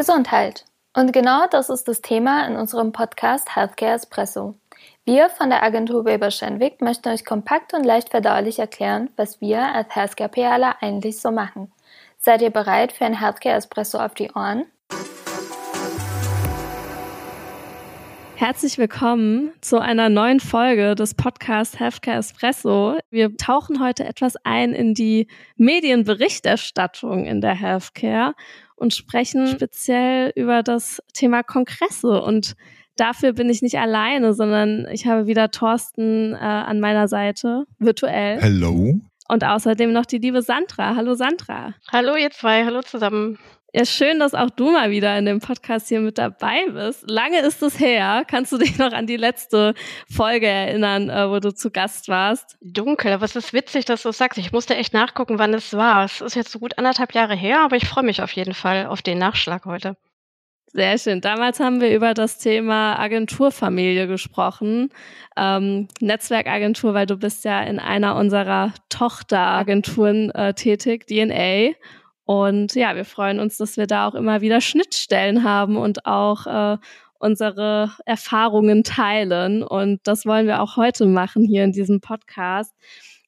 Gesundheit. Und genau das ist das Thema in unserem Podcast Healthcare Espresso. Wir von der Agentur Weber Schenwick möchten euch kompakt und leicht verdaulich erklären, was wir als Healthcare PRler eigentlich so machen. Seid ihr bereit für ein Healthcare Espresso auf die Ohren? Herzlich willkommen zu einer neuen Folge des Podcasts Healthcare Espresso. Wir tauchen heute etwas ein in die Medienberichterstattung in der Healthcare und sprechen speziell über das Thema Kongresse. Und dafür bin ich nicht alleine, sondern ich habe wieder Thorsten äh, an meiner Seite, virtuell. Hello. Und außerdem noch die liebe Sandra. Hallo Sandra. Hallo ihr zwei, hallo zusammen. Ja, schön, dass auch du mal wieder in dem Podcast hier mit dabei bist. Lange ist es her. Kannst du dich noch an die letzte Folge erinnern, äh, wo du zu Gast warst? Dunkel, aber es ist witzig, dass du sagst. Ich musste echt nachgucken, wann es war. Es ist jetzt so gut anderthalb Jahre her, aber ich freue mich auf jeden Fall auf den Nachschlag heute. Sehr schön. Damals haben wir über das Thema Agenturfamilie gesprochen. Ähm, Netzwerkagentur, weil du bist ja in einer unserer Tochteragenturen äh, tätig, DNA. Und ja, wir freuen uns, dass wir da auch immer wieder Schnittstellen haben und auch äh, unsere Erfahrungen teilen. Und das wollen wir auch heute machen hier in diesem Podcast.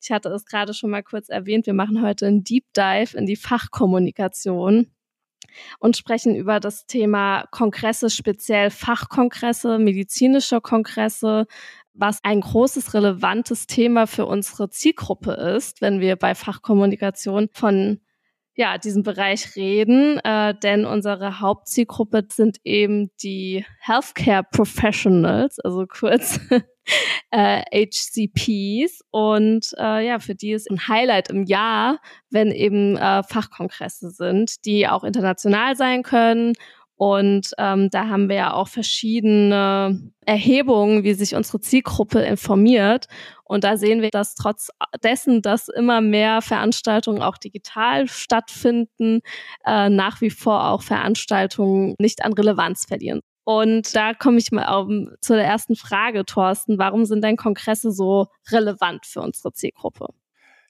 Ich hatte es gerade schon mal kurz erwähnt. Wir machen heute einen Deep Dive in die Fachkommunikation und sprechen über das Thema Kongresse, speziell Fachkongresse, medizinische Kongresse, was ein großes, relevantes Thema für unsere Zielgruppe ist, wenn wir bei Fachkommunikation von ja, diesem Bereich reden, äh, denn unsere Hauptzielgruppe sind eben die Healthcare Professionals, also kurz äh, HCPs. Und äh, ja, für die ist ein Highlight im Jahr, wenn eben äh, Fachkongresse sind, die auch international sein können und ähm, da haben wir ja auch verschiedene Erhebungen, wie sich unsere Zielgruppe informiert. Und da sehen wir, dass trotz dessen, dass immer mehr Veranstaltungen auch digital stattfinden, äh, nach wie vor auch Veranstaltungen nicht an Relevanz verlieren. Und da komme ich mal auf, zu der ersten Frage, Thorsten. Warum sind denn Kongresse so relevant für unsere Zielgruppe?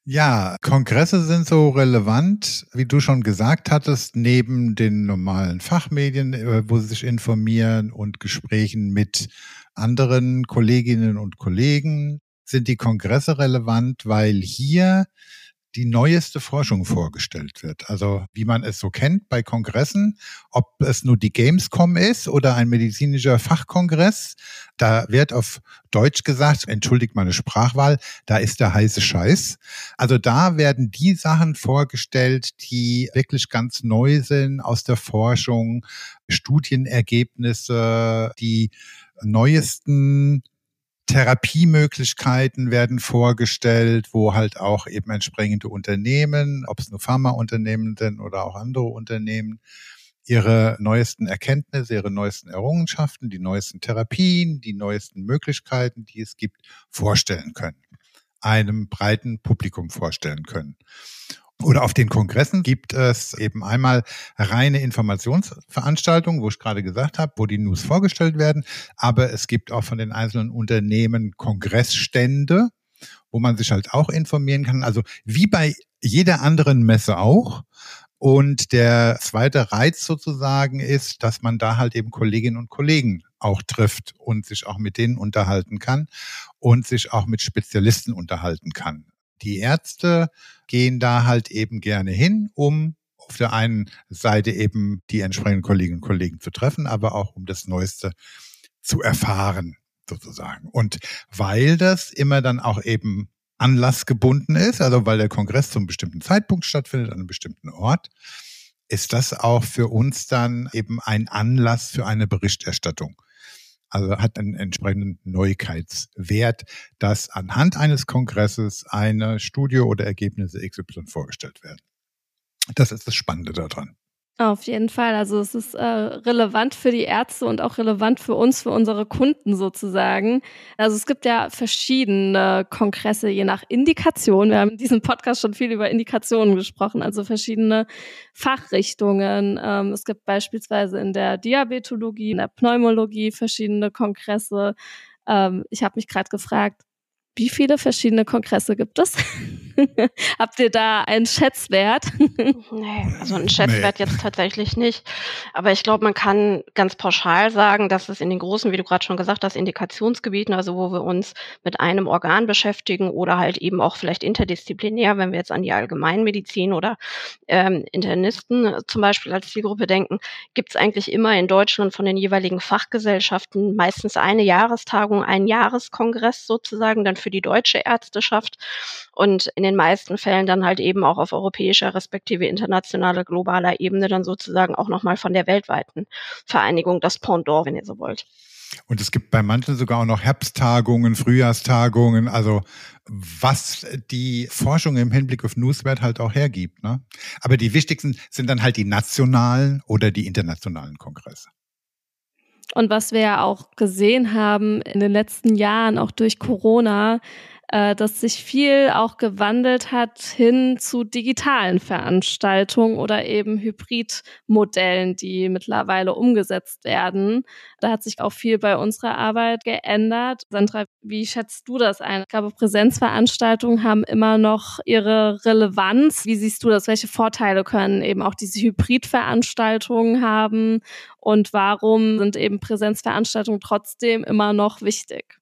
Ja, Kongresse sind so relevant, wie du schon gesagt hattest, neben den normalen Fachmedien, äh, wo sie sich informieren und Gesprächen mit anderen Kolleginnen und Kollegen, sind die Kongresse relevant, weil hier die neueste Forschung vorgestellt wird. Also wie man es so kennt bei Kongressen, ob es nur die Gamescom ist oder ein medizinischer Fachkongress, da wird auf Deutsch gesagt, entschuldigt meine Sprachwahl, da ist der heiße Scheiß. Also da werden die Sachen vorgestellt, die wirklich ganz neu sind aus der Forschung, Studienergebnisse, die neuesten Therapiemöglichkeiten werden vorgestellt, wo halt auch eben entsprechende Unternehmen, ob es nur Pharmaunternehmen sind oder auch andere Unternehmen, ihre neuesten Erkenntnisse, ihre neuesten Errungenschaften, die neuesten Therapien, die neuesten Möglichkeiten, die es gibt, vorstellen können, einem breiten Publikum vorstellen können. Oder auf den Kongressen gibt es eben einmal reine Informationsveranstaltungen, wo ich gerade gesagt habe, wo die News vorgestellt werden. Aber es gibt auch von den einzelnen Unternehmen Kongressstände, wo man sich halt auch informieren kann. Also wie bei jeder anderen Messe auch. Und der zweite Reiz sozusagen ist, dass man da halt eben Kolleginnen und Kollegen auch trifft und sich auch mit denen unterhalten kann und sich auch mit Spezialisten unterhalten kann. Die Ärzte gehen da halt eben gerne hin, um auf der einen Seite eben die entsprechenden Kolleginnen und Kollegen zu treffen, aber auch um das Neueste zu erfahren, sozusagen. Und weil das immer dann auch eben anlassgebunden ist, also weil der Kongress zum bestimmten Zeitpunkt stattfindet, an einem bestimmten Ort, ist das auch für uns dann eben ein Anlass für eine Berichterstattung. Also hat einen entsprechenden Neuigkeitswert, dass anhand eines Kongresses eine Studie oder Ergebnisse XY vorgestellt werden. Das ist das Spannende daran. Auf jeden Fall. Also es ist äh, relevant für die Ärzte und auch relevant für uns, für unsere Kunden sozusagen. Also es gibt ja verschiedene Kongresse je nach Indikation. Wir haben in diesem Podcast schon viel über Indikationen gesprochen, also verschiedene Fachrichtungen. Ähm, es gibt beispielsweise in der Diabetologie, in der Pneumologie verschiedene Kongresse. Ähm, ich habe mich gerade gefragt, wie viele verschiedene Kongresse gibt es? Habt ihr da einen Schätzwert? nee, also einen Schätzwert nee. jetzt tatsächlich nicht. Aber ich glaube, man kann ganz pauschal sagen, dass es in den großen, wie du gerade schon gesagt hast, Indikationsgebieten, also wo wir uns mit einem Organ beschäftigen oder halt eben auch vielleicht interdisziplinär, wenn wir jetzt an die Allgemeinmedizin oder ähm, Internisten zum Beispiel als Zielgruppe denken, gibt es eigentlich immer in Deutschland von den jeweiligen Fachgesellschaften meistens eine Jahrestagung, einen Jahreskongress sozusagen dann für die deutsche Ärzteschaft und in den meisten Fällen dann halt eben auch auf europäischer respektive internationaler globaler Ebene dann sozusagen auch nochmal von der weltweiten Vereinigung das Pendant, wenn ihr so wollt. Und es gibt bei manchen sogar auch noch Herbsttagungen, Frühjahrstagungen, also was die Forschung im Hinblick auf Newswert halt auch hergibt. Ne? Aber die wichtigsten sind dann halt die nationalen oder die internationalen Kongresse. Und was wir ja auch gesehen haben in den letzten Jahren, auch durch Corona, äh, dass sich viel auch gewandelt hat hin zu digitalen Veranstaltungen oder eben Hybridmodellen, die mittlerweile umgesetzt werden. Da hat sich auch viel bei unserer Arbeit geändert. Sandra, wie schätzt du das ein? Ich glaube, Präsenzveranstaltungen haben immer noch ihre Relevanz. Wie siehst du das? Welche Vorteile können eben auch diese Hybridveranstaltungen haben? Und warum sind eben Präsenzveranstaltungen trotzdem immer noch wichtig?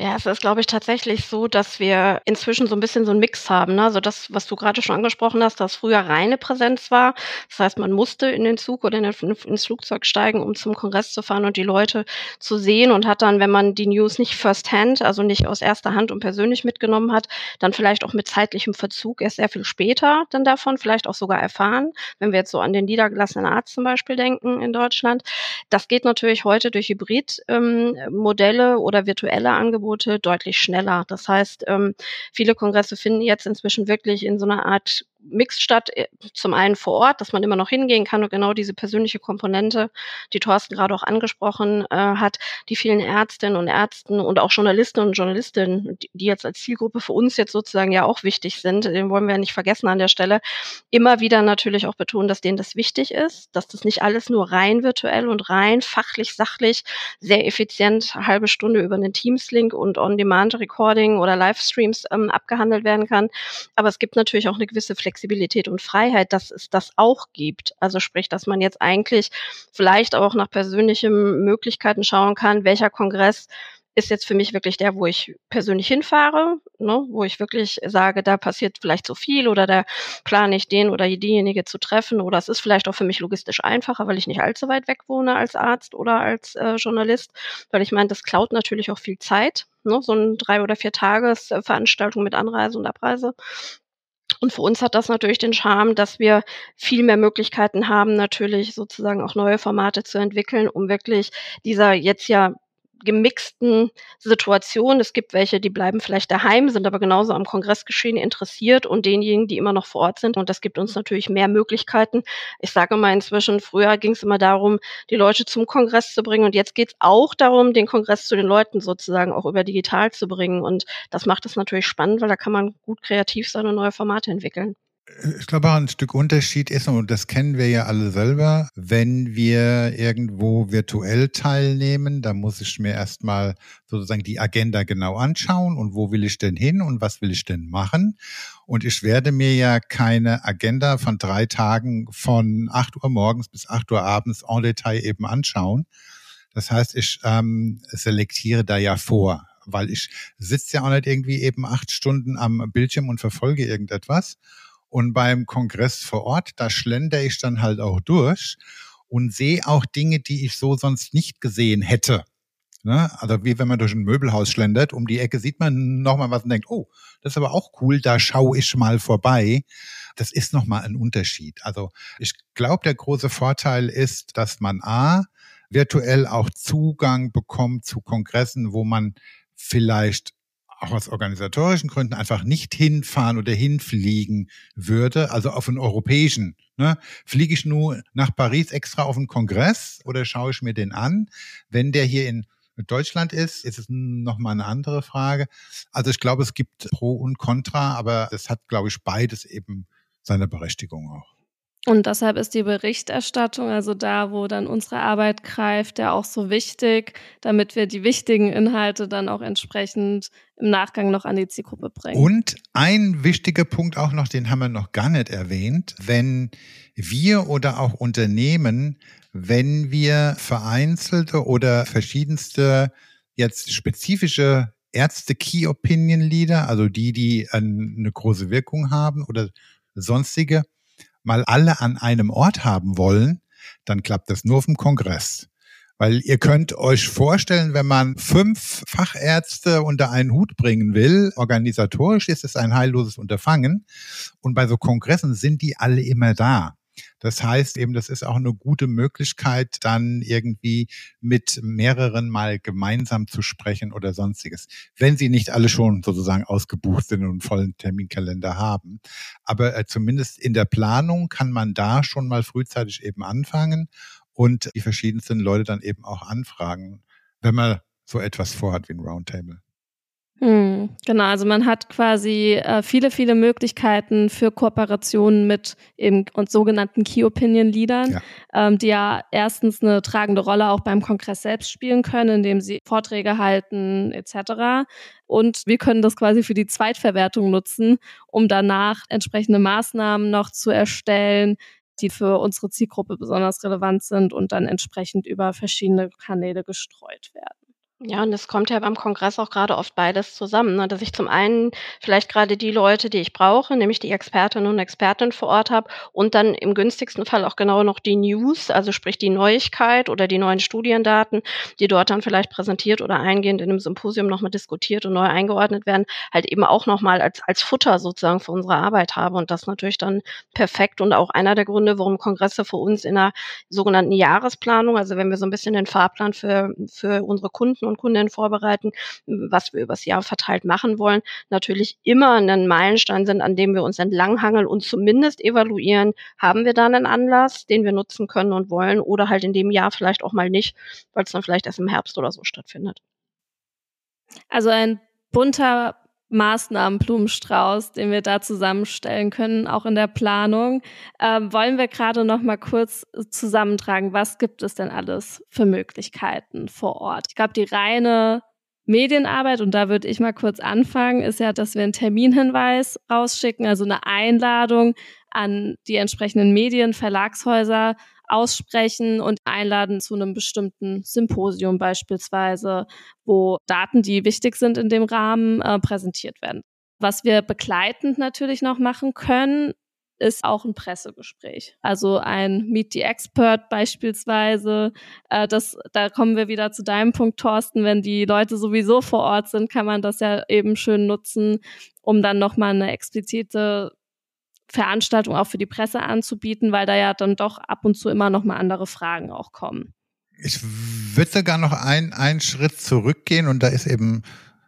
Ja, es ist, glaube ich, tatsächlich so, dass wir inzwischen so ein bisschen so einen Mix haben. Ne? Also das, was du gerade schon angesprochen hast, dass früher reine Präsenz war. Das heißt, man musste in den Zug oder in den, ins Flugzeug steigen, um zum Kongress zu fahren und die Leute zu sehen und hat dann, wenn man die News nicht first hand, also nicht aus erster Hand und persönlich mitgenommen hat, dann vielleicht auch mit zeitlichem Verzug erst sehr viel später dann davon, vielleicht auch sogar erfahren, wenn wir jetzt so an den niedergelassenen Arzt zum Beispiel denken in Deutschland. Das geht natürlich heute durch Hybridmodelle ähm, oder virtuelle Angebote Angebote deutlich schneller. Das heißt, ähm, viele Kongresse finden jetzt inzwischen wirklich in so einer Art Mix statt. Äh, zum einen vor Ort, dass man immer noch hingehen kann und genau diese persönliche Komponente, die Thorsten gerade auch angesprochen äh, hat, die vielen Ärztinnen und Ärzten und auch Journalisten und Journalistinnen, die, die jetzt als Zielgruppe für uns jetzt sozusagen ja auch wichtig sind, den wollen wir ja nicht vergessen an der Stelle, immer wieder natürlich auch betonen, dass denen das wichtig ist, dass das nicht alles nur rein virtuell und rein fachlich, sachlich, sehr effizient halbe Stunde über einen Teams-Link und On-Demand-Recording oder Livestreams ähm, abgehandelt werden kann. Aber es gibt natürlich auch eine gewisse Flexibilität Flexibilität und Freiheit, dass es das auch gibt. Also sprich, dass man jetzt eigentlich vielleicht auch nach persönlichen Möglichkeiten schauen kann, welcher Kongress ist jetzt für mich wirklich der, wo ich persönlich hinfahre, ne, wo ich wirklich sage, da passiert vielleicht so viel oder da plane ich den oder diejenige zu treffen oder es ist vielleicht auch für mich logistisch einfacher, weil ich nicht allzu weit weg wohne als Arzt oder als äh, Journalist, weil ich meine, das klaut natürlich auch viel Zeit, ne, so eine drei oder vier Tages Veranstaltung mit Anreise und Abreise. Und für uns hat das natürlich den Charme, dass wir viel mehr Möglichkeiten haben, natürlich sozusagen auch neue Formate zu entwickeln, um wirklich dieser jetzt ja gemixten Situation. Es gibt welche, die bleiben vielleicht daheim, sind aber genauso am Kongressgeschehen interessiert und denjenigen, die immer noch vor Ort sind. Und das gibt uns natürlich mehr Möglichkeiten. Ich sage mal inzwischen, früher ging es immer darum, die Leute zum Kongress zu bringen und jetzt geht es auch darum, den Kongress zu den Leuten sozusagen auch über digital zu bringen. Und das macht es natürlich spannend, weil da kann man gut kreativ sein und neue Formate entwickeln ich glaube, ein Stück Unterschied ist, und das kennen wir ja alle selber, wenn wir irgendwo virtuell teilnehmen, da muss ich mir erstmal sozusagen die Agenda genau anschauen und wo will ich denn hin und was will ich denn machen. Und ich werde mir ja keine Agenda von drei Tagen von acht Uhr morgens bis acht Uhr abends en Detail eben anschauen. Das heißt, ich ähm, selektiere da ja vor weil ich sitze ja auch nicht irgendwie eben acht Stunden am Bildschirm und verfolge irgendetwas, und beim Kongress vor Ort, da schlender ich dann halt auch durch und sehe auch Dinge, die ich so sonst nicht gesehen hätte. Ne? Also wie wenn man durch ein Möbelhaus schlendert, um die Ecke sieht man nochmal was und denkt, oh, das ist aber auch cool, da schaue ich mal vorbei. Das ist nochmal ein Unterschied. Also ich glaube, der große Vorteil ist, dass man A, virtuell auch Zugang bekommt zu Kongressen, wo man vielleicht auch aus organisatorischen Gründen einfach nicht hinfahren oder hinfliegen würde, also auf einen europäischen. Ne? Fliege ich nur nach Paris extra auf einen Kongress oder schaue ich mir den an? Wenn der hier in Deutschland ist, ist es nochmal eine andere Frage. Also ich glaube, es gibt Pro und Contra, aber es hat, glaube ich, beides eben seine Berechtigung auch. Und deshalb ist die Berichterstattung, also da, wo dann unsere Arbeit greift, ja auch so wichtig, damit wir die wichtigen Inhalte dann auch entsprechend im Nachgang noch an die Zielgruppe bringen. Und ein wichtiger Punkt auch noch, den haben wir noch gar nicht erwähnt, wenn wir oder auch Unternehmen, wenn wir vereinzelte oder verschiedenste jetzt spezifische Ärzte Key Opinion Leader, also die, die eine große Wirkung haben oder sonstige, mal alle an einem Ort haben wollen, dann klappt das nur auf dem Kongress. Weil ihr könnt euch vorstellen, wenn man fünf Fachärzte unter einen Hut bringen will, organisatorisch ist es ein heilloses Unterfangen. Und bei so Kongressen sind die alle immer da. Das heißt eben, das ist auch eine gute Möglichkeit, dann irgendwie mit mehreren mal gemeinsam zu sprechen oder sonstiges. Wenn sie nicht alle schon sozusagen ausgebucht sind und einen vollen Terminkalender haben. Aber äh, zumindest in der Planung kann man da schon mal frühzeitig eben anfangen und die verschiedensten Leute dann eben auch anfragen, wenn man so etwas vorhat wie ein Roundtable. Hm, genau, also man hat quasi äh, viele, viele Möglichkeiten für Kooperationen mit eben und sogenannten Key Opinion Leadern, ja. Ähm, die ja erstens eine tragende Rolle auch beim Kongress selbst spielen können, indem sie Vorträge halten etc. Und wir können das quasi für die Zweitverwertung nutzen, um danach entsprechende Maßnahmen noch zu erstellen, die für unsere Zielgruppe besonders relevant sind und dann entsprechend über verschiedene Kanäle gestreut werden. Ja, und es kommt ja beim Kongress auch gerade oft beides zusammen, ne? dass ich zum einen vielleicht gerade die Leute, die ich brauche, nämlich die Expertinnen und Experten vor Ort habe und dann im günstigsten Fall auch genau noch die News, also sprich die Neuigkeit oder die neuen Studiendaten, die dort dann vielleicht präsentiert oder eingehend in einem Symposium nochmal diskutiert und neu eingeordnet werden, halt eben auch nochmal als, als Futter sozusagen für unsere Arbeit habe und das natürlich dann perfekt und auch einer der Gründe, warum Kongresse für uns in einer sogenannten Jahresplanung, also wenn wir so ein bisschen den Fahrplan für, für unsere Kunden und Kundinnen vorbereiten, was wir übers Jahr verteilt machen wollen, natürlich immer einen Meilenstein sind, an dem wir uns entlanghangeln und zumindest evaluieren, haben wir da einen Anlass, den wir nutzen können und wollen oder halt in dem Jahr vielleicht auch mal nicht, weil es dann vielleicht erst im Herbst oder so stattfindet. Also ein bunter Maßnahmenblumenstrauß, den wir da zusammenstellen können, auch in der Planung. Ähm, wollen wir gerade noch mal kurz zusammentragen, was gibt es denn alles für Möglichkeiten vor Ort? Ich glaube, die reine Medienarbeit, und da würde ich mal kurz anfangen, ist ja, dass wir einen Terminhinweis rausschicken, also eine Einladung an die entsprechenden Medien, Verlagshäuser, aussprechen und einladen zu einem bestimmten Symposium beispielsweise, wo Daten, die wichtig sind in dem Rahmen, äh, präsentiert werden. Was wir begleitend natürlich noch machen können, ist auch ein Pressegespräch. Also ein Meet the Expert beispielsweise. Äh, das, da kommen wir wieder zu deinem Punkt, Thorsten. Wenn die Leute sowieso vor Ort sind, kann man das ja eben schön nutzen, um dann nochmal eine explizite Veranstaltung auch für die Presse anzubieten, weil da ja dann doch ab und zu immer noch mal andere Fragen auch kommen. Ich würde sogar noch ein, einen Schritt zurückgehen und da ist eben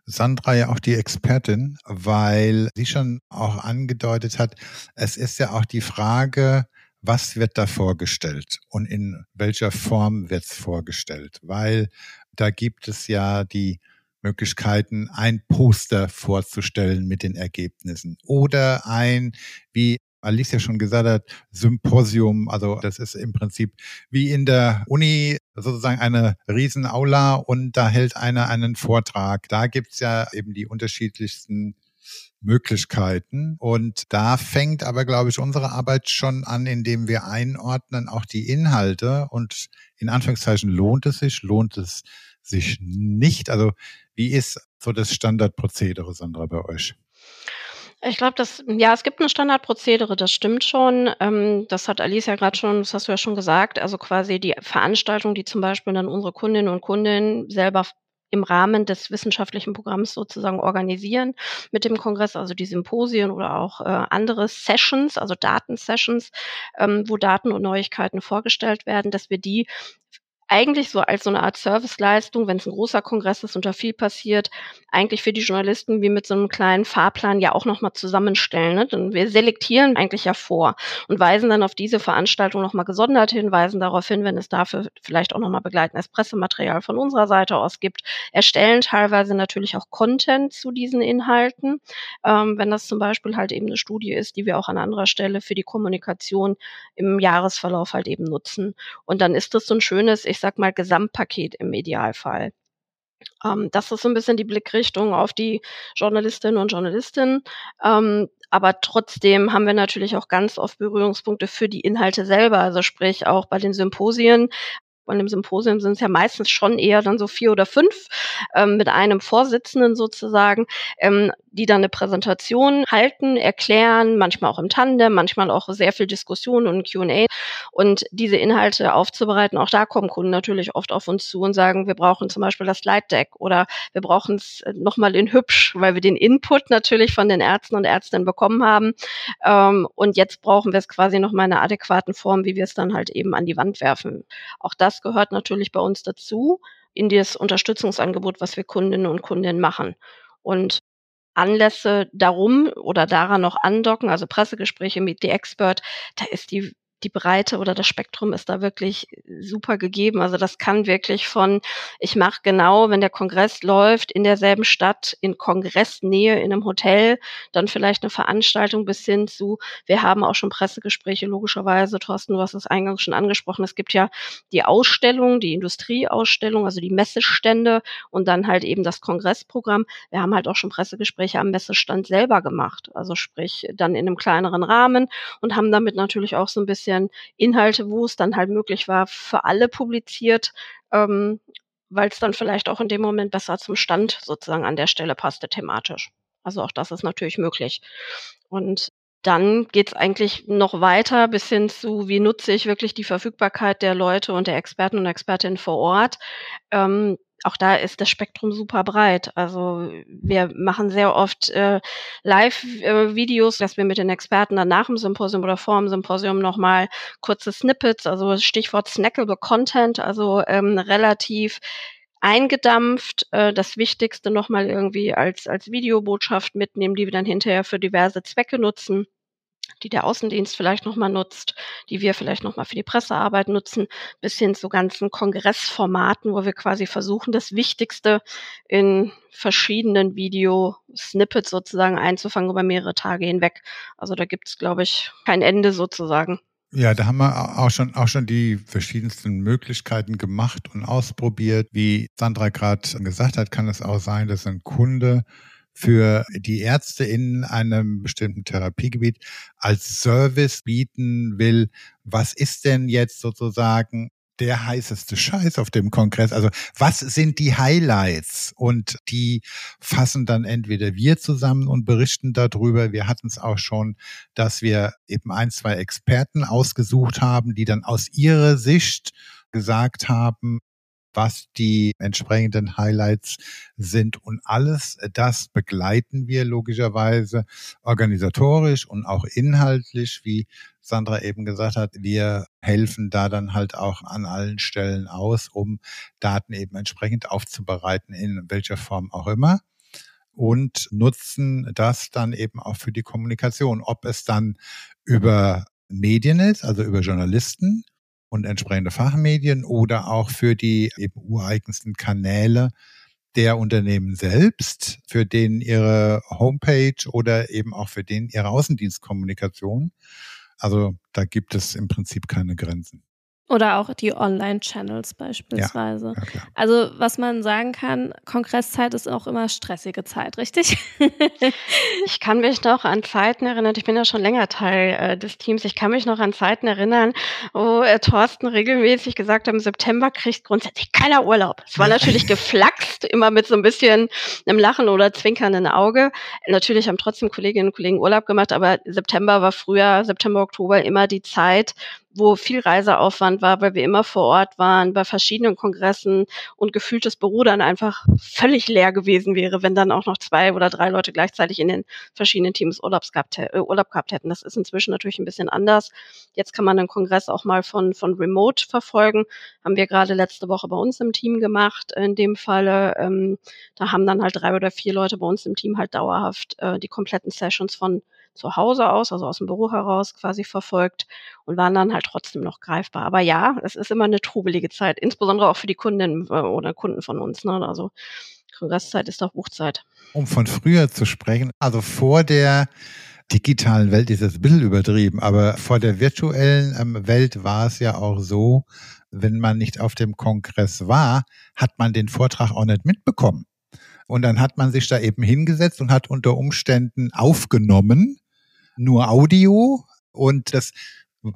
Sandra ja auch die Expertin, weil sie schon auch angedeutet hat, es ist ja auch die Frage, was wird da vorgestellt und in welcher Form wird es vorgestellt, weil da gibt es ja die Möglichkeiten, ein Poster vorzustellen mit den Ergebnissen oder ein, wie Alice ja schon gesagt hat, Symposium. Also das ist im Prinzip wie in der Uni sozusagen eine Riesenaula und da hält einer einen Vortrag. Da gibt's ja eben die unterschiedlichsten Möglichkeiten. Und da fängt aber, glaube ich, unsere Arbeit schon an, indem wir einordnen auch die Inhalte und in Anführungszeichen lohnt es sich, lohnt es sich nicht. Also wie ist so das Standardprozedere, Sandra, bei euch? Ich glaube, dass ja, es gibt ein Standardprozedere, das stimmt schon. Ähm, das hat Alice ja gerade schon, das hast du ja schon gesagt. Also quasi die Veranstaltung, die zum Beispiel dann unsere Kundinnen und Kunden selber im Rahmen des wissenschaftlichen Programms sozusagen organisieren mit dem Kongress, also die Symposien oder auch äh, andere Sessions, also Datensessions, ähm, wo Daten und Neuigkeiten vorgestellt werden, dass wir die eigentlich so als so eine Art Serviceleistung, wenn es ein großer Kongress ist und da viel passiert, eigentlich für die Journalisten wie mit so einem kleinen Fahrplan ja auch nochmal zusammenstellen. Ne? Denn wir selektieren eigentlich ja vor und weisen dann auf diese Veranstaltung nochmal gesondert hin, weisen darauf hin, wenn es dafür vielleicht auch nochmal begleitendes Pressematerial von unserer Seite aus gibt, erstellen teilweise natürlich auch Content zu diesen Inhalten, ähm, wenn das zum Beispiel halt eben eine Studie ist, die wir auch an anderer Stelle für die Kommunikation im Jahresverlauf halt eben nutzen. Und dann ist das so ein schönes, ich sag mal, Gesamtpaket im Idealfall. Ähm, das ist so ein bisschen die Blickrichtung auf die Journalistinnen und Journalisten. Ähm, aber trotzdem haben wir natürlich auch ganz oft Berührungspunkte für die Inhalte selber. Also sprich auch bei den Symposien bei einem Symposium sind es ja meistens schon eher dann so vier oder fünf ähm, mit einem Vorsitzenden sozusagen, ähm, die dann eine Präsentation halten, erklären, manchmal auch im Tandem, manchmal auch sehr viel Diskussion und Q&A und diese Inhalte aufzubereiten. Auch da kommen Kunden natürlich oft auf uns zu und sagen, wir brauchen zum Beispiel das Slide Deck oder wir brauchen es äh, nochmal in hübsch, weil wir den Input natürlich von den Ärzten und Ärztinnen bekommen haben ähm, und jetzt brauchen wir es quasi nochmal in einer adäquaten Form, wie wir es dann halt eben an die Wand werfen. Auch das gehört natürlich bei uns dazu in das Unterstützungsangebot, was wir Kundinnen und Kundinnen machen. Und Anlässe darum oder daran noch andocken, also Pressegespräche mit The Expert, da ist die die Breite oder das Spektrum ist da wirklich super gegeben. Also das kann wirklich von, ich mache genau, wenn der Kongress läuft, in derselben Stadt, in Kongressnähe, in einem Hotel, dann vielleicht eine Veranstaltung bis hin zu, wir haben auch schon Pressegespräche, logischerweise, Thorsten, du hast es eingangs schon angesprochen, es gibt ja die Ausstellung, die Industrieausstellung, also die Messestände und dann halt eben das Kongressprogramm. Wir haben halt auch schon Pressegespräche am Messestand selber gemacht, also sprich dann in einem kleineren Rahmen und haben damit natürlich auch so ein bisschen bisschen Inhalte, wo es dann halt möglich war, für alle publiziert, ähm, weil es dann vielleicht auch in dem Moment besser zum Stand sozusagen an der Stelle passte thematisch. Also auch das ist natürlich möglich. Und dann geht es eigentlich noch weiter bis hin zu, wie nutze ich wirklich die Verfügbarkeit der Leute und der Experten und Expertinnen vor Ort. Ähm, auch da ist das Spektrum super breit. Also wir machen sehr oft äh, Live-Videos, dass wir mit den Experten dann nach dem Symposium oder vor dem Symposium nochmal kurze Snippets, also Stichwort snackable Content, also ähm, relativ eingedampft, äh, das Wichtigste nochmal irgendwie als, als Videobotschaft mitnehmen, die wir dann hinterher für diverse Zwecke nutzen die der Außendienst vielleicht nochmal nutzt, die wir vielleicht nochmal für die Pressearbeit nutzen, bis hin zu ganzen Kongressformaten, wo wir quasi versuchen, das Wichtigste in verschiedenen Video-Snippets sozusagen einzufangen über mehrere Tage hinweg. Also da gibt es, glaube ich, kein Ende sozusagen. Ja, da haben wir auch schon, auch schon die verschiedensten Möglichkeiten gemacht und ausprobiert. Wie Sandra gerade gesagt hat, kann es auch sein, dass ein Kunde für die Ärzte in einem bestimmten Therapiegebiet als Service bieten will. Was ist denn jetzt sozusagen der heißeste Scheiß auf dem Kongress? Also was sind die Highlights? Und die fassen dann entweder wir zusammen und berichten darüber. Wir hatten es auch schon, dass wir eben ein, zwei Experten ausgesucht haben, die dann aus ihrer Sicht gesagt haben, was die entsprechenden Highlights sind. Und alles das begleiten wir logischerweise organisatorisch und auch inhaltlich, wie Sandra eben gesagt hat. Wir helfen da dann halt auch an allen Stellen aus, um Daten eben entsprechend aufzubereiten, in welcher Form auch immer und nutzen das dann eben auch für die Kommunikation. Ob es dann über Medien ist, also über Journalisten, und entsprechende Fachmedien oder auch für die eben ureigensten Kanäle der Unternehmen selbst, für den ihre Homepage oder eben auch für den ihre Außendienstkommunikation. Also da gibt es im Prinzip keine Grenzen. Oder auch die Online-Channels beispielsweise. Ja, ja, also was man sagen kann, Kongresszeit ist auch immer stressige Zeit, richtig? ich kann mich noch an Zeiten erinnern, ich bin ja schon länger Teil äh, des Teams, ich kann mich noch an Zeiten erinnern, wo äh, Thorsten regelmäßig gesagt hat, im September kriegt grundsätzlich keiner Urlaub. Es war natürlich geflaxt, immer mit so ein bisschen einem Lachen oder zwinkernden Auge. Natürlich haben trotzdem Kolleginnen und Kollegen Urlaub gemacht, aber September war früher, September, Oktober immer die Zeit, wo viel Reiseaufwand war, weil wir immer vor Ort waren, bei verschiedenen Kongressen und gefühltes Büro dann einfach völlig leer gewesen wäre, wenn dann auch noch zwei oder drei Leute gleichzeitig in den verschiedenen Teams Urlaubs gehabt, äh, Urlaub gehabt hätten. Das ist inzwischen natürlich ein bisschen anders. Jetzt kann man den Kongress auch mal von, von Remote verfolgen. Haben wir gerade letzte Woche bei uns im Team gemacht. In dem Falle, ähm, da haben dann halt drei oder vier Leute bei uns im Team halt dauerhaft äh, die kompletten Sessions von zu Hause aus, also aus dem Büro heraus quasi verfolgt und waren dann halt trotzdem noch greifbar. Aber ja, es ist immer eine trubelige Zeit, insbesondere auch für die Kundinnen äh, oder Kunden von uns. Ne? Also Kongresszeit ist auch Buchzeit. Um von früher zu sprechen, also vor der digitalen Welt ist es ein bisschen übertrieben, aber vor der virtuellen ähm, Welt war es ja auch so, wenn man nicht auf dem Kongress war, hat man den Vortrag auch nicht mitbekommen. Und dann hat man sich da eben hingesetzt und hat unter Umständen aufgenommen, nur Audio. Und das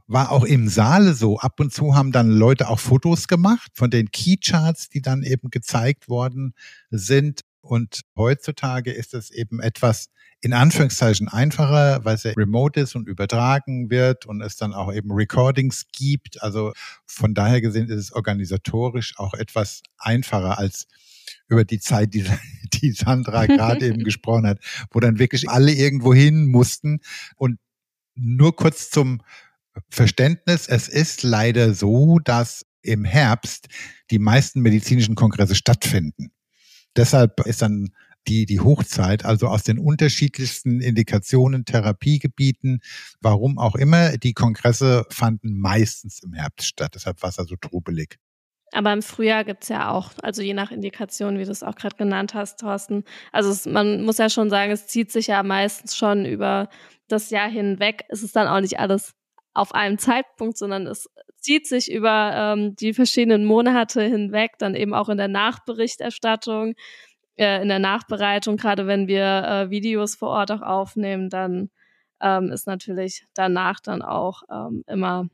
war auch im Saale so. Ab und zu haben dann Leute auch Fotos gemacht von den Keycharts, die dann eben gezeigt worden sind. Und heutzutage ist es eben etwas in Anführungszeichen einfacher, weil es ja remote ist und übertragen wird und es dann auch eben Recordings gibt. Also von daher gesehen ist es organisatorisch auch etwas einfacher als über die Zeit, die, die Sandra gerade eben gesprochen hat, wo dann wirklich alle irgendwo hin mussten. Und nur kurz zum Verständnis, es ist leider so, dass im Herbst die meisten medizinischen Kongresse stattfinden. Deshalb ist dann die, die Hochzeit, also aus den unterschiedlichsten Indikationen, Therapiegebieten, warum auch immer, die Kongresse fanden meistens im Herbst statt. Deshalb war es also trubelig. Aber im Frühjahr gibt's ja auch, also je nach Indikation, wie du es auch gerade genannt hast, Thorsten. Also es, man muss ja schon sagen, es zieht sich ja meistens schon über das Jahr hinweg. Es ist dann auch nicht alles auf einem Zeitpunkt, sondern es zieht sich über ähm, die verschiedenen Monate hinweg, dann eben auch in der Nachberichterstattung, äh, in der Nachbereitung, gerade wenn wir äh, Videos vor Ort auch aufnehmen, dann ähm, ist natürlich danach dann auch ähm, immer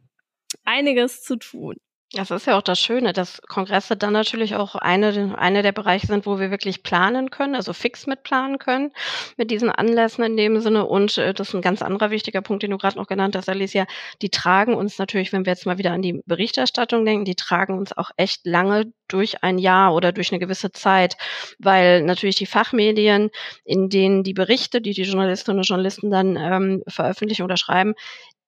einiges zu tun. Das ist ja auch das Schöne, dass Kongresse dann natürlich auch eine, eine der Bereiche sind, wo wir wirklich planen können, also fix mitplanen können mit diesen Anlässen in dem Sinne. Und äh, das ist ein ganz anderer wichtiger Punkt, den du gerade noch genannt hast, Alicia. Die tragen uns natürlich, wenn wir jetzt mal wieder an die Berichterstattung denken, die tragen uns auch echt lange durch ein Jahr oder durch eine gewisse Zeit, weil natürlich die Fachmedien, in denen die Berichte, die die Journalistinnen und Journalisten dann ähm, veröffentlichen oder schreiben,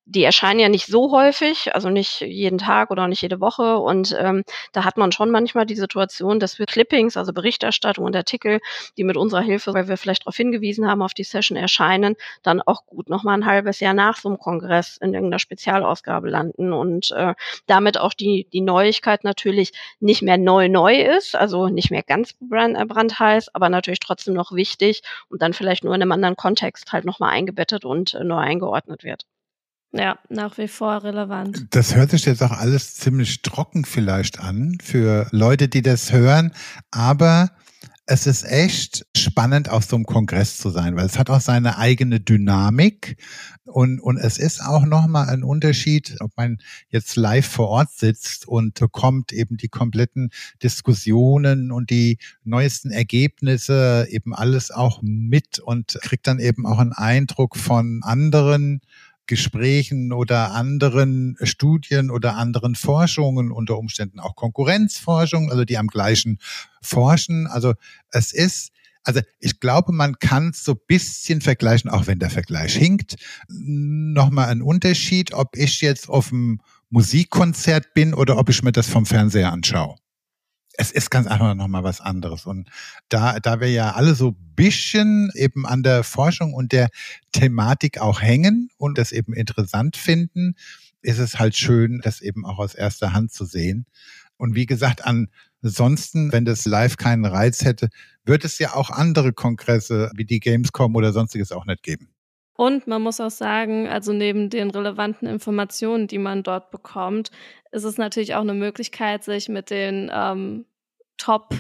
die erscheinen ja nicht so häufig, also nicht jeden Tag oder nicht jede Woche. Und ähm, da hat man schon manchmal die Situation, dass wir Clippings, also Berichterstattung und Artikel, die mit unserer Hilfe, weil wir vielleicht darauf hingewiesen haben, auf die Session erscheinen, dann auch gut nochmal ein halbes Jahr nach so einem Kongress in irgendeiner Spezialausgabe landen und äh, damit auch die, die Neuigkeit natürlich nicht mehr neu neu ist, also nicht mehr ganz brand, äh, brandheiß, aber natürlich trotzdem noch wichtig und dann vielleicht nur in einem anderen Kontext halt nochmal eingebettet und äh, neu eingeordnet wird. Ja, nach wie vor relevant. Das hört sich jetzt auch alles ziemlich trocken vielleicht an für Leute, die das hören, aber es ist echt spannend, auf so einem Kongress zu sein, weil es hat auch seine eigene Dynamik und, und es ist auch nochmal ein Unterschied, ob man jetzt live vor Ort sitzt und bekommt eben die kompletten Diskussionen und die neuesten Ergebnisse eben alles auch mit und kriegt dann eben auch einen Eindruck von anderen Gesprächen oder anderen Studien oder anderen Forschungen, unter Umständen auch Konkurrenzforschung, also die am gleichen forschen. Also es ist, also ich glaube, man kann es so bisschen vergleichen, auch wenn der Vergleich hinkt. Nochmal ein Unterschied, ob ich jetzt auf dem Musikkonzert bin oder ob ich mir das vom Fernseher anschaue es ist ganz einfach nochmal was anderes. Und da, da wir ja alle so bisschen eben an der Forschung und der Thematik auch hängen und das eben interessant finden, ist es halt schön, das eben auch aus erster Hand zu sehen. Und wie gesagt, ansonsten, wenn das live keinen Reiz hätte, wird es ja auch andere Kongresse wie die Gamescom oder sonstiges auch nicht geben. Und man muss auch sagen, also neben den relevanten Informationen, die man dort bekommt, ist es natürlich auch eine Möglichkeit, sich mit den ähm, Top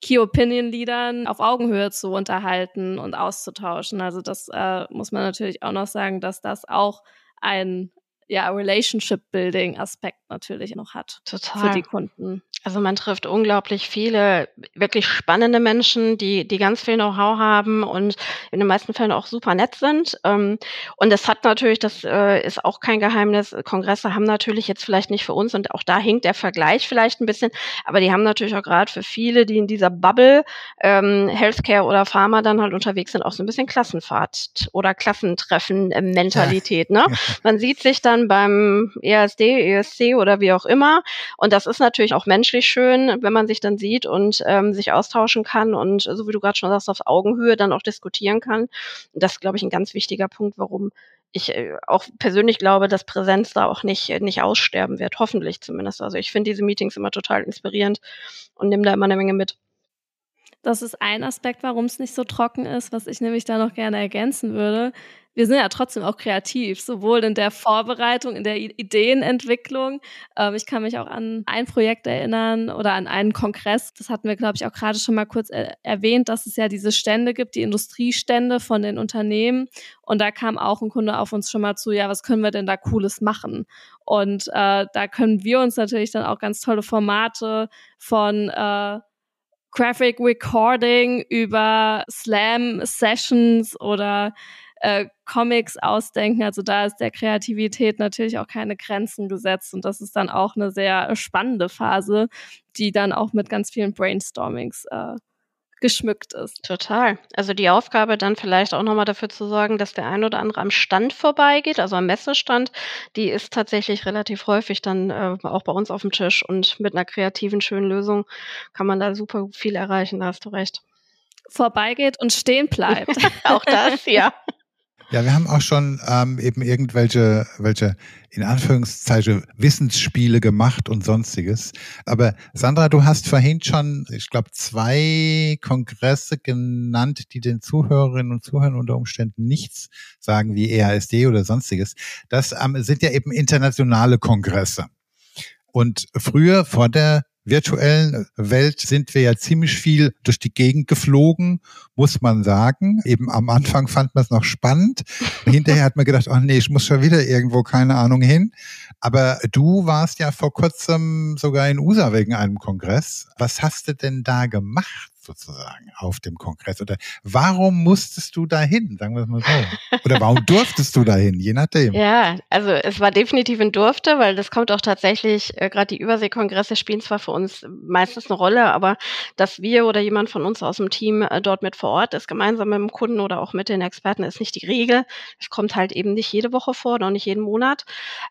Key Opinion Leadern auf Augenhöhe zu unterhalten und auszutauschen. Also das äh, muss man natürlich auch noch sagen, dass das auch ein ja, Relationship Building Aspekt natürlich noch hat Total. für die Kunden. Also man trifft unglaublich viele wirklich spannende Menschen, die, die ganz viel Know-how haben und in den meisten Fällen auch super nett sind. Ähm, und es hat natürlich, das äh, ist auch kein Geheimnis, Kongresse haben natürlich jetzt vielleicht nicht für uns und auch da hinkt der Vergleich vielleicht ein bisschen, aber die haben natürlich auch gerade für viele, die in dieser Bubble ähm, Healthcare oder Pharma dann halt unterwegs sind, auch so ein bisschen Klassenfahrt oder Klassentreffen-Mentalität. Ne? Man sieht sich dann beim ESD, ESC oder wie auch immer und das ist natürlich auch menschlich menschlich schön, wenn man sich dann sieht und ähm, sich austauschen kann und so wie du gerade schon sagst, auf Augenhöhe dann auch diskutieren kann. das ist, glaube ich, ein ganz wichtiger Punkt, warum ich äh, auch persönlich glaube, dass Präsenz da auch nicht, nicht aussterben wird, hoffentlich zumindest. Also ich finde diese Meetings immer total inspirierend und nehme da immer eine Menge mit. Das ist ein Aspekt, warum es nicht so trocken ist, was ich nämlich da noch gerne ergänzen würde wir sind ja trotzdem auch kreativ, sowohl in der Vorbereitung, in der Ideenentwicklung. Ähm, ich kann mich auch an ein Projekt erinnern oder an einen Kongress. Das hatten wir, glaube ich, auch gerade schon mal kurz er erwähnt, dass es ja diese Stände gibt, die Industriestände von den Unternehmen. Und da kam auch ein Kunde auf uns schon mal zu, ja, was können wir denn da Cooles machen? Und äh, da können wir uns natürlich dann auch ganz tolle Formate von äh, Graphic Recording über Slam Sessions oder äh, Comics ausdenken. Also da ist der Kreativität natürlich auch keine Grenzen gesetzt und das ist dann auch eine sehr spannende Phase, die dann auch mit ganz vielen Brainstormings äh, geschmückt ist. Total. Also die Aufgabe dann vielleicht auch nochmal dafür zu sorgen, dass der ein oder andere am Stand vorbeigeht, also am Messestand, die ist tatsächlich relativ häufig dann äh, auch bei uns auf dem Tisch und mit einer kreativen, schönen Lösung kann man da super viel erreichen, da hast du recht. Vorbeigeht und stehen bleibt. auch das, ja. Ja, wir haben auch schon ähm, eben irgendwelche, welche in Anführungszeichen Wissensspiele gemacht und sonstiges. Aber Sandra, du hast vorhin schon, ich glaube, zwei Kongresse genannt, die den Zuhörerinnen und Zuhörern unter Umständen nichts sagen, wie EASD oder sonstiges. Das ähm, sind ja eben internationale Kongresse. Und früher vor der virtuellen Welt sind wir ja ziemlich viel durch die Gegend geflogen, muss man sagen. Eben am Anfang fand man es noch spannend. Hinterher hat man gedacht, oh nee, ich muss schon wieder irgendwo, keine Ahnung, hin. Aber du warst ja vor kurzem sogar in USA wegen einem Kongress. Was hast du denn da gemacht? Sozusagen auf dem Kongress? Oder warum musstest du dahin, sagen wir es mal so? Oder warum durftest du dahin, je nachdem? Ja, also es war definitiv ein Durfte, weil das kommt auch tatsächlich, äh, gerade die Überseekongresse spielen zwar für uns meistens eine Rolle, aber dass wir oder jemand von uns aus dem Team äh, dort mit vor Ort ist, gemeinsam mit dem Kunden oder auch mit den Experten, ist nicht die Regel. Es kommt halt eben nicht jede Woche vor oder nicht jeden Monat.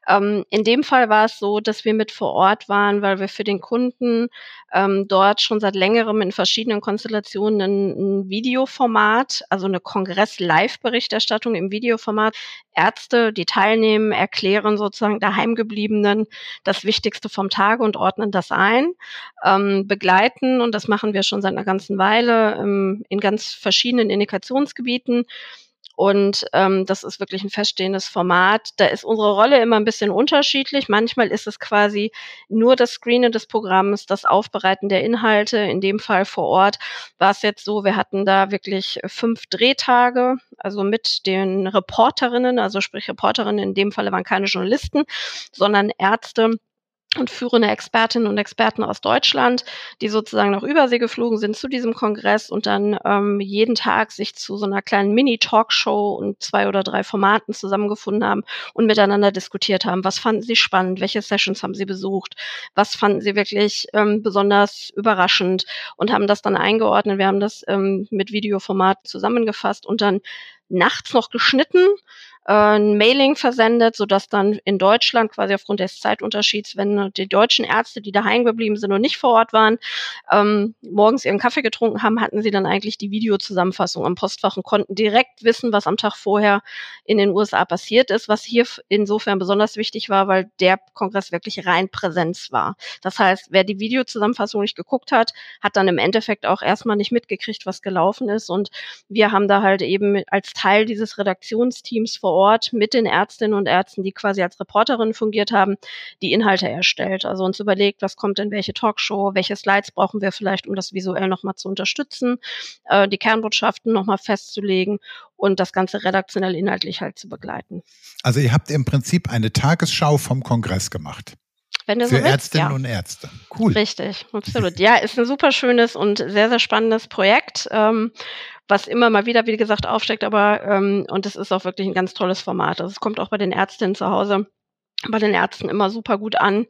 Ähm, in dem Fall war es so, dass wir mit vor Ort waren, weil wir für den Kunden ähm, dort schon seit längerem in verschiedenen Konstellationen ein, ein Videoformat, also eine Kongress-Live-Berichterstattung im Videoformat. Ärzte, die teilnehmen, erklären sozusagen daheimgebliebenen das Wichtigste vom Tage und ordnen das ein, ähm, begleiten, und das machen wir schon seit einer ganzen Weile ähm, in ganz verschiedenen Indikationsgebieten und ähm, das ist wirklich ein feststehendes Format. Da ist unsere Rolle immer ein bisschen unterschiedlich. Manchmal ist es quasi nur das Screenen des Programms, das Aufbereiten der Inhalte. In dem Fall vor Ort war es jetzt so, wir hatten da wirklich fünf Drehtage, also mit den Reporterinnen, also sprich Reporterinnen, in dem Falle waren keine Journalisten, sondern Ärzte, und führende Expertinnen und Experten aus Deutschland, die sozusagen nach Übersee geflogen sind zu diesem Kongress und dann ähm, jeden Tag sich zu so einer kleinen Mini-Talkshow und zwei oder drei Formaten zusammengefunden haben und miteinander diskutiert haben. Was fanden sie spannend? Welche Sessions haben sie besucht? Was fanden sie wirklich ähm, besonders überraschend? Und haben das dann eingeordnet. Wir haben das ähm, mit Videoformat zusammengefasst und dann nachts noch geschnitten ein Mailing versendet, sodass dann in Deutschland quasi aufgrund des Zeitunterschieds, wenn die deutschen Ärzte, die daheim geblieben sind und nicht vor Ort waren, ähm, morgens ihren Kaffee getrunken haben, hatten sie dann eigentlich die Videozusammenfassung am Postfach und konnten direkt wissen, was am Tag vorher in den USA passiert ist, was hier insofern besonders wichtig war, weil der Kongress wirklich rein Präsenz war. Das heißt, wer die Videozusammenfassung nicht geguckt hat, hat dann im Endeffekt auch erstmal nicht mitgekriegt, was gelaufen ist. Und wir haben da halt eben als Teil dieses Redaktionsteams vor Ort mit den Ärztinnen und Ärzten, die quasi als Reporterinnen fungiert haben, die Inhalte erstellt. Also uns überlegt, was kommt in welche Talkshow, welche Slides brauchen wir vielleicht, um das visuell nochmal zu unterstützen, äh, die Kernbotschaften nochmal festzulegen und das Ganze redaktionell inhaltlich halt zu begleiten. Also ihr habt im Prinzip eine Tagesschau vom Kongress gemacht. Wenn du Für so willst, Ärztinnen ja. und Ärzte. Cool. Richtig, absolut. Ja, ist ein super schönes und sehr, sehr spannendes Projekt, ähm, was immer mal wieder, wie gesagt, aufsteckt, aber ähm, und es ist auch wirklich ein ganz tolles Format. Also es kommt auch bei den Ärztinnen zu Hause bei den Ärzten immer super gut an.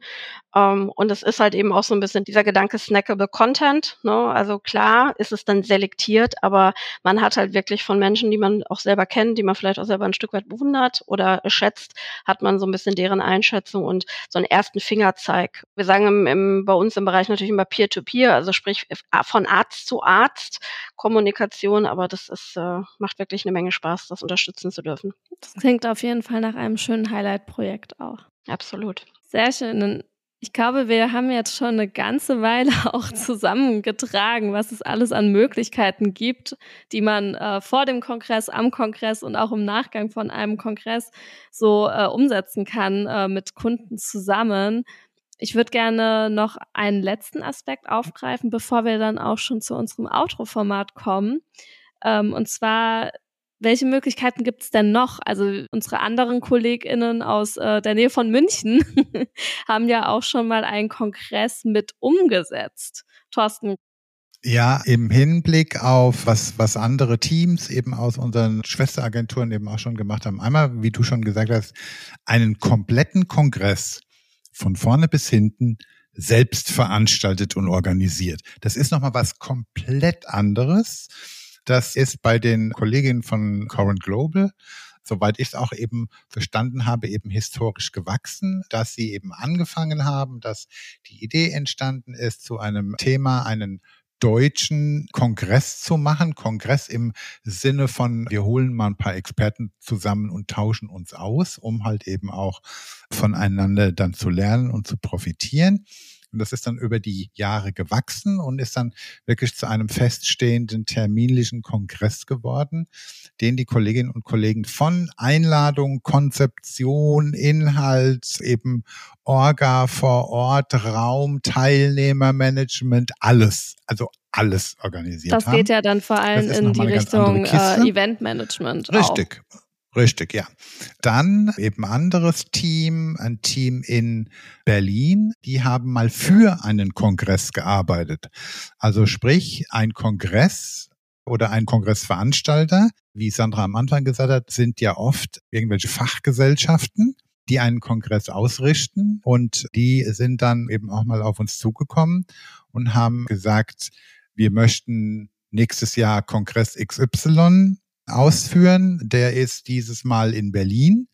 Ähm, und es ist halt eben auch so ein bisschen dieser Gedanke snackable Content. Ne? Also klar ist es dann selektiert, aber man hat halt wirklich von Menschen, die man auch selber kennt, die man vielleicht auch selber ein Stück weit bewundert oder schätzt, hat man so ein bisschen deren Einschätzung und so einen ersten Fingerzeig. Wir sagen im, im, bei uns im Bereich natürlich immer Peer-to-Peer, -Peer, also sprich von Arzt zu Arzt Kommunikation, aber das ist, äh, macht wirklich eine Menge Spaß, das unterstützen zu dürfen. Das klingt auf jeden Fall nach einem schönen Highlight-Projekt auch. Absolut. Sehr schön. Ich glaube, wir haben jetzt schon eine ganze Weile auch zusammengetragen, was es alles an Möglichkeiten gibt, die man äh, vor dem Kongress, am Kongress und auch im Nachgang von einem Kongress so äh, umsetzen kann äh, mit Kunden zusammen. Ich würde gerne noch einen letzten Aspekt aufgreifen, bevor wir dann auch schon zu unserem Outro-Format kommen. Ähm, und zwar welche Möglichkeiten gibt es denn noch? Also unsere anderen KollegInnen aus äh, der Nähe von München haben ja auch schon mal einen Kongress mit umgesetzt. Thorsten. Ja, im Hinblick auf was, was andere Teams eben aus unseren Schwesteragenturen eben auch schon gemacht haben. Einmal, wie du schon gesagt hast, einen kompletten Kongress von vorne bis hinten selbst veranstaltet und organisiert. Das ist nochmal was komplett anderes das ist bei den Kolleginnen von Current Global soweit ich es auch eben verstanden habe, eben historisch gewachsen, dass sie eben angefangen haben, dass die Idee entstanden ist, zu einem Thema einen deutschen Kongress zu machen. Kongress im Sinne von, wir holen mal ein paar Experten zusammen und tauschen uns aus, um halt eben auch voneinander dann zu lernen und zu profitieren. Und das ist dann über die Jahre gewachsen und ist dann wirklich zu einem feststehenden terminlichen Kongress geworden, den die Kolleginnen und Kollegen von Einladung, Konzeption, Inhalt, eben Orga vor Ort, Raum, Teilnehmermanagement, alles, also alles organisiert das haben. Das geht ja dann vor allem in die Richtung äh, Eventmanagement. Richtig. Auch. Richtig, ja. Dann eben anderes Team, ein Team in Berlin, die haben mal für einen Kongress gearbeitet. Also sprich, ein Kongress oder ein Kongressveranstalter, wie Sandra am Anfang gesagt hat, sind ja oft irgendwelche Fachgesellschaften, die einen Kongress ausrichten und die sind dann eben auch mal auf uns zugekommen und haben gesagt, wir möchten nächstes Jahr Kongress XY ausführen. Der ist dieses Mal in Berlin.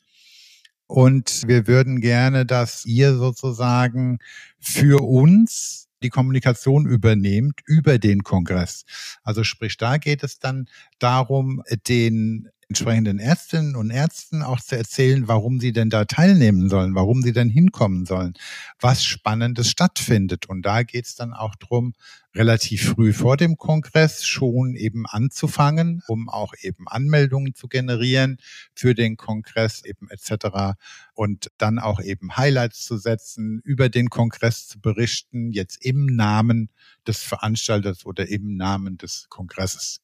Und wir würden gerne, dass ihr sozusagen für uns die Kommunikation übernehmt über den Kongress. Also sprich, da geht es dann darum, den entsprechenden Ärztinnen und Ärzten auch zu erzählen, warum sie denn da teilnehmen sollen, warum sie denn hinkommen sollen, was Spannendes stattfindet. Und da geht es dann auch drum, relativ früh vor dem Kongress schon eben anzufangen, um auch eben Anmeldungen zu generieren für den Kongress eben etc. Und dann auch eben Highlights zu setzen, über den Kongress zu berichten, jetzt im Namen des Veranstalters oder im Namen des Kongresses.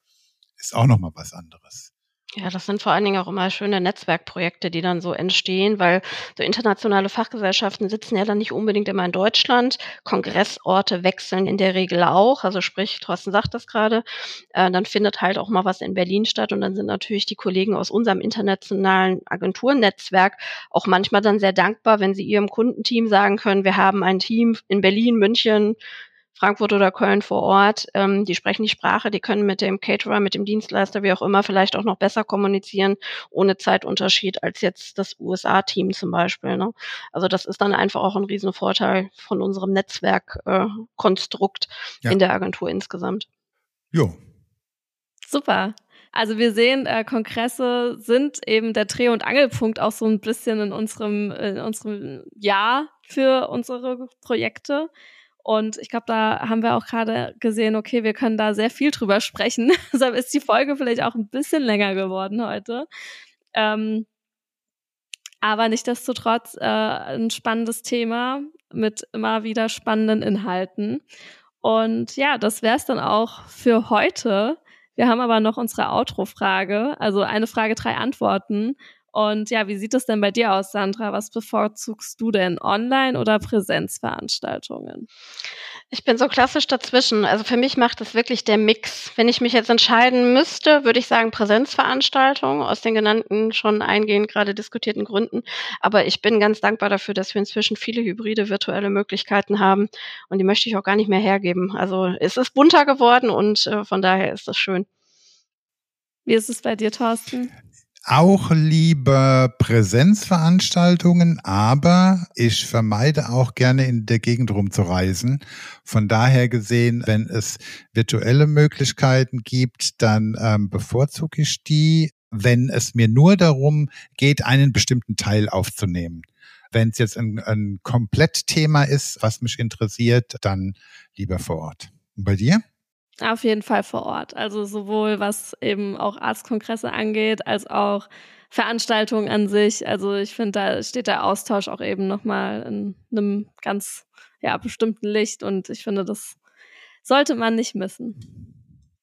Ist auch nochmal was anderes. Ja, das sind vor allen Dingen auch immer schöne Netzwerkprojekte, die dann so entstehen, weil so internationale Fachgesellschaften sitzen ja dann nicht unbedingt immer in Deutschland. Kongressorte wechseln in der Regel auch. Also sprich, Thorsten sagt das gerade, äh, dann findet halt auch mal was in Berlin statt und dann sind natürlich die Kollegen aus unserem internationalen Agenturnetzwerk auch manchmal dann sehr dankbar, wenn sie ihrem Kundenteam sagen können, wir haben ein Team in Berlin, München, Frankfurt oder Köln vor Ort, ähm, die sprechen die Sprache, die können mit dem Caterer, mit dem Dienstleister, wie auch immer, vielleicht auch noch besser kommunizieren, ohne Zeitunterschied als jetzt das USA-Team zum Beispiel. Ne? Also das ist dann einfach auch ein Riesenvorteil von unserem Netzwerkkonstrukt äh, ja. in der Agentur insgesamt. Jo. Super. Also wir sehen, äh, Kongresse sind eben der Dreh- und Angelpunkt auch so ein bisschen in unserem, in unserem Jahr für unsere Projekte. Und ich glaube, da haben wir auch gerade gesehen, okay, wir können da sehr viel drüber sprechen. Deshalb ist die Folge vielleicht auch ein bisschen länger geworden heute. Ähm, aber nichtdestotrotz äh, ein spannendes Thema mit immer wieder spannenden Inhalten. Und ja, das wäre es dann auch für heute. Wir haben aber noch unsere Outro-Frage, also eine Frage, drei Antworten. Und ja, wie sieht es denn bei dir aus, Sandra? Was bevorzugst du denn? Online- oder Präsenzveranstaltungen? Ich bin so klassisch dazwischen. Also für mich macht es wirklich der Mix. Wenn ich mich jetzt entscheiden müsste, würde ich sagen Präsenzveranstaltungen aus den genannten schon eingehend gerade diskutierten Gründen. Aber ich bin ganz dankbar dafür, dass wir inzwischen viele hybride virtuelle Möglichkeiten haben und die möchte ich auch gar nicht mehr hergeben. Also es ist bunter geworden und äh, von daher ist das schön. Wie ist es bei dir, Thorsten? Auch lieber Präsenzveranstaltungen, aber ich vermeide auch gerne in der Gegend rumzureisen. Von daher gesehen, wenn es virtuelle Möglichkeiten gibt, dann ähm, bevorzuge ich die, wenn es mir nur darum geht, einen bestimmten Teil aufzunehmen. Wenn es jetzt ein, ein Komplettthema ist, was mich interessiert, dann lieber vor Ort. Und bei dir? Auf jeden Fall vor Ort. Also sowohl was eben auch Arztkongresse angeht, als auch Veranstaltungen an sich. Also ich finde, da steht der Austausch auch eben nochmal in einem ganz ja, bestimmten Licht und ich finde, das sollte man nicht missen.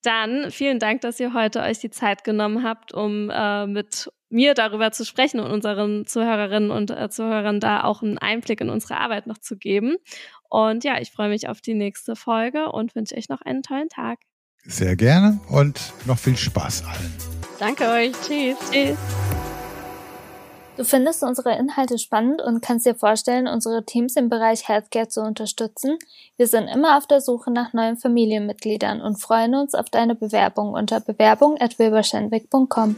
Dann vielen Dank, dass ihr heute euch die Zeit genommen habt, um äh, mit mir darüber zu sprechen und unseren Zuhörerinnen und äh, Zuhörern da auch einen Einblick in unsere Arbeit noch zu geben. Und ja, ich freue mich auf die nächste Folge und wünsche euch noch einen tollen Tag. Sehr gerne und noch viel Spaß allen. Danke euch. Tschüss. Tschüss. Du findest unsere Inhalte spannend und kannst dir vorstellen, unsere Teams im Bereich Healthcare zu unterstützen? Wir sind immer auf der Suche nach neuen Familienmitgliedern und freuen uns auf deine Bewerbung unter bewerbung@wilberschenwick.com.